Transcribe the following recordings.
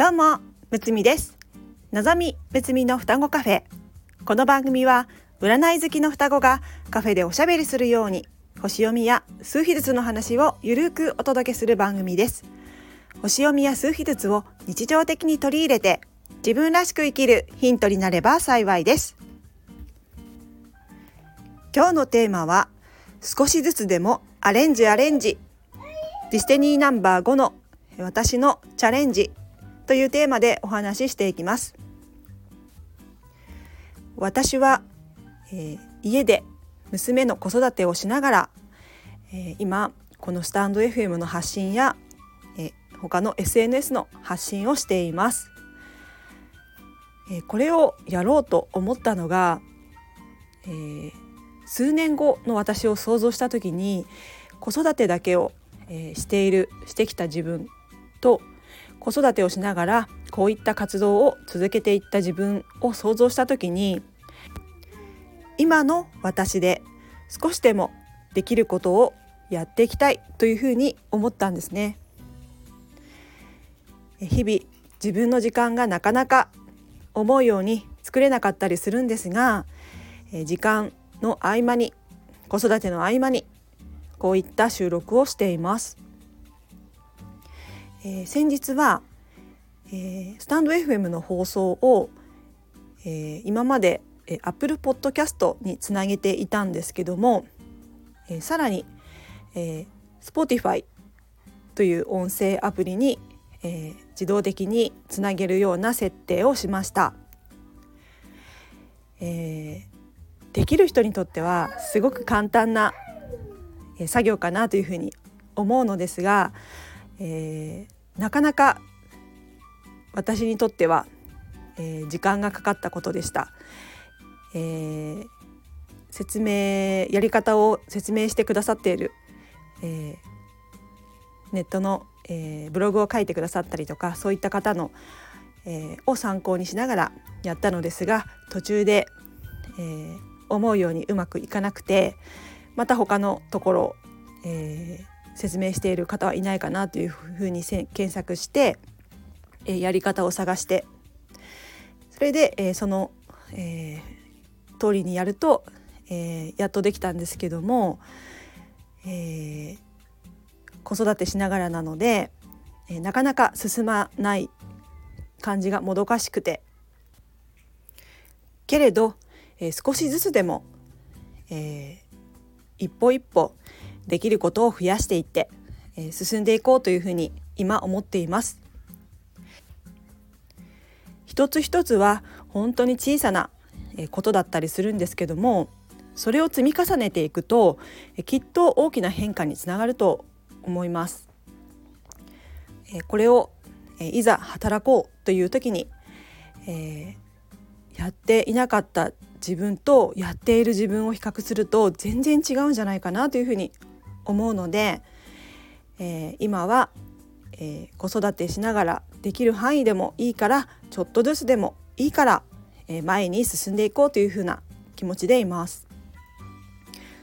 どうもむつみです。のぞみむつみの双子カフェ。この番組は占い好きの双子がカフェでおしゃべりするように星読みや数秘術の話をゆるくお届けする番組です。星読みや数秘術を日常的に取り入れて自分らしく生きるヒントになれば幸いです。今日のテーマは少しずつでもアレンジアレンジ。ディスティニーナンバー5の私のチャレンジ。というテーマでお話ししていきます。私は、えー、家で娘の子育てをしながら、えー、今このスタンド FM の発信や、えー、他の SNS の発信をしています、え、これをやろうと思ったのが、え、数年後の私を想像した時に子育てだけを、え、しているしてきた自分と子育てをしながらこういった活動を続けていった自分を想像した時に今の私で少しでもできることをやっていきたいというふうに思ったんですね。日々自分の時間がなかなか思うように作れなかったりするんですが時間の合間に子育ての合間にこういった収録をしています。えー、先日は、えー、スタンド FM の放送を、えー、今まで、えー、Apple Podcast につなげていたんですけども、えー、さらに、えー、Spotify という音声アプリに、えー、自動的につなげるような設定をしました。えー、できる人にとってはすごく簡単な作業かなというふうに思うのですがえー、なかなか私にとっては、えー、時間がかかったことでした。えー、説明やり方を説明してくださっている、え、ネットの、え、ブログを書いてくださったりとかそういった方の、え、を参考にしながらやったのですが途中で、え、思うようにうまくいかなくてまた他のところ、えー、説明している方はいないかなというふうに検索して、えー、やり方を探してそれで、えー、その、えー、通りにやると、えやっとできたんですけども、え子育てしながらなので、えなかなか進まない感じがもどかしくてけれど、え少しずつでも、え一歩一歩できることを増やしていって、えー、進んでいこうというふうに今思っています。一つ一つは本当に小さなことだったりするんですけどもそれを積み重ねていくときっと大きな変化につながると思います。これをいざ働こうという時に、えー、やっていなかった自分とやっている自分を比較すると全然違うんじゃないかなというふうに思うので、えー、今は、えー、子育てしながらできる範囲でもいいからちょっとずつでもいいから、え、前に進んでいこうというふうな気持ちでいます。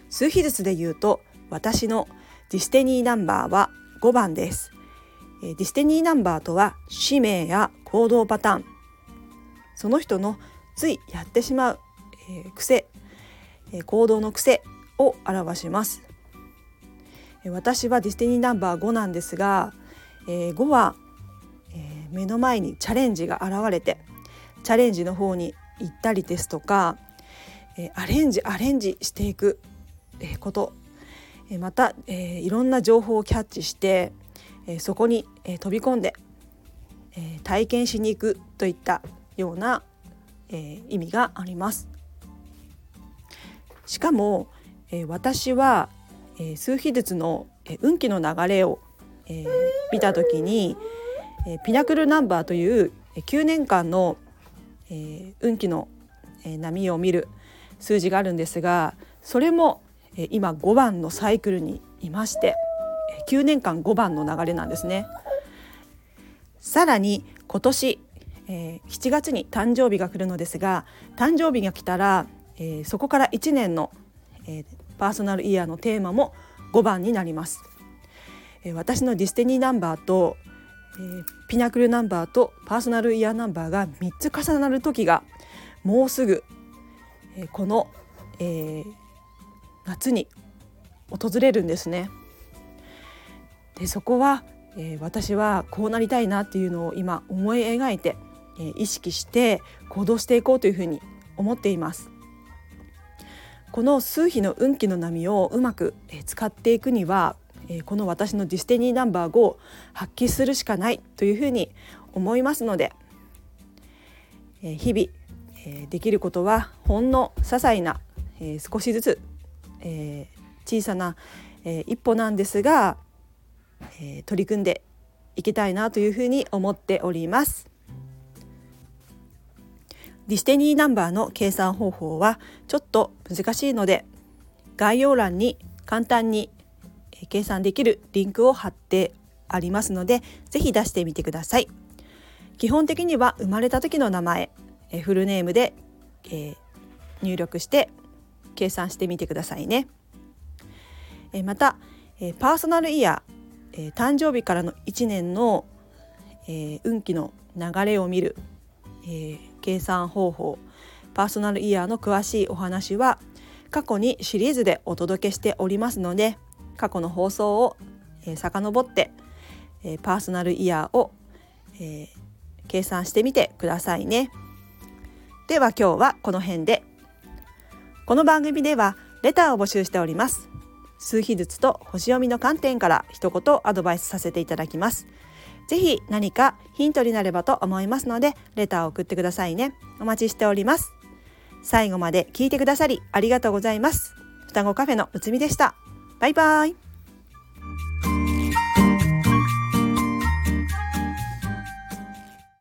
数比術で言うと私のディステニーナンバーは5番です。ディステニーナンバーとは使命や行動パターンその人のついやってしまう、えー、癖、えー、行動の癖を表します私はディスティニーナンバー5なんですが、えー、5は、えー、目の前にチャレンジが現れてチャレンジの方に行ったりですとか、えー、アレンジアレンジしていく、えこと、えまた、えいろんな情報をキャッチして、えそこに、え飛び込んで、え体験しに行くといったような、え意味があります。しかも、え私はえー、数比術の、えー、運気の流れを、えー、見た時に、えー、ピナクルナンバーという9年間の、えー、運気の、えー、波を見る数字があるんですがそれも、えー、今5番のサイクルにいましてえ9年間5番の流れなんですね。さらに今年、えー、7月に誕生日が来るのですが誕生日が来たら、えー、そこから1年の、えー、パーソナルイヤーのテーマも5番になります。え私のディスティニーナンバーとえー、ピナクルナンバーとパーソナルイヤーナンバーが3つ重なる時がもうすぐ、えー、この、えー、夏に訪れるんですね。でそこは、えー、私はこうなりたいなっていうのを今思い描いて、えー、意識して行動していこうというふうに思っています。この数比の運気の波をうまく使っていくにはこの私のディスティニーナンバー5を発揮するしかないというふうに思いますので日々できることはほんの些細な少しずつ小さな一歩なんですが取り組んでいきたいなというふうに思っております。ディスティニーナンバーの計算方法はちょっと難しいので概要欄に簡単に計算できるリンクを貼ってありますのでぜひ出してみてください。基本的には生まれた時の名前フルネームで、えー、入力して計算してみてくださいね。またパーソナルイヤー誕生日からの1年の運気の流れを見る計算方法パーソナルイヤーの詳しいお話は過去にシリーズでお届けしておりますので過去の放送を、えー、遡って、えー、パーソナルイヤーを、えー、計算してみてくださいね。では今日はこの辺で。この番組ではレターを募集しております。数秘術と星読みの観点から一言アドバイスさせていただきます。ぜひ何かヒントになればと思いますので、レターを送ってくださいね。お待ちしております。最後まで聞いてくださりありがとうございます。双子カフェのうつみでした。バイバイ。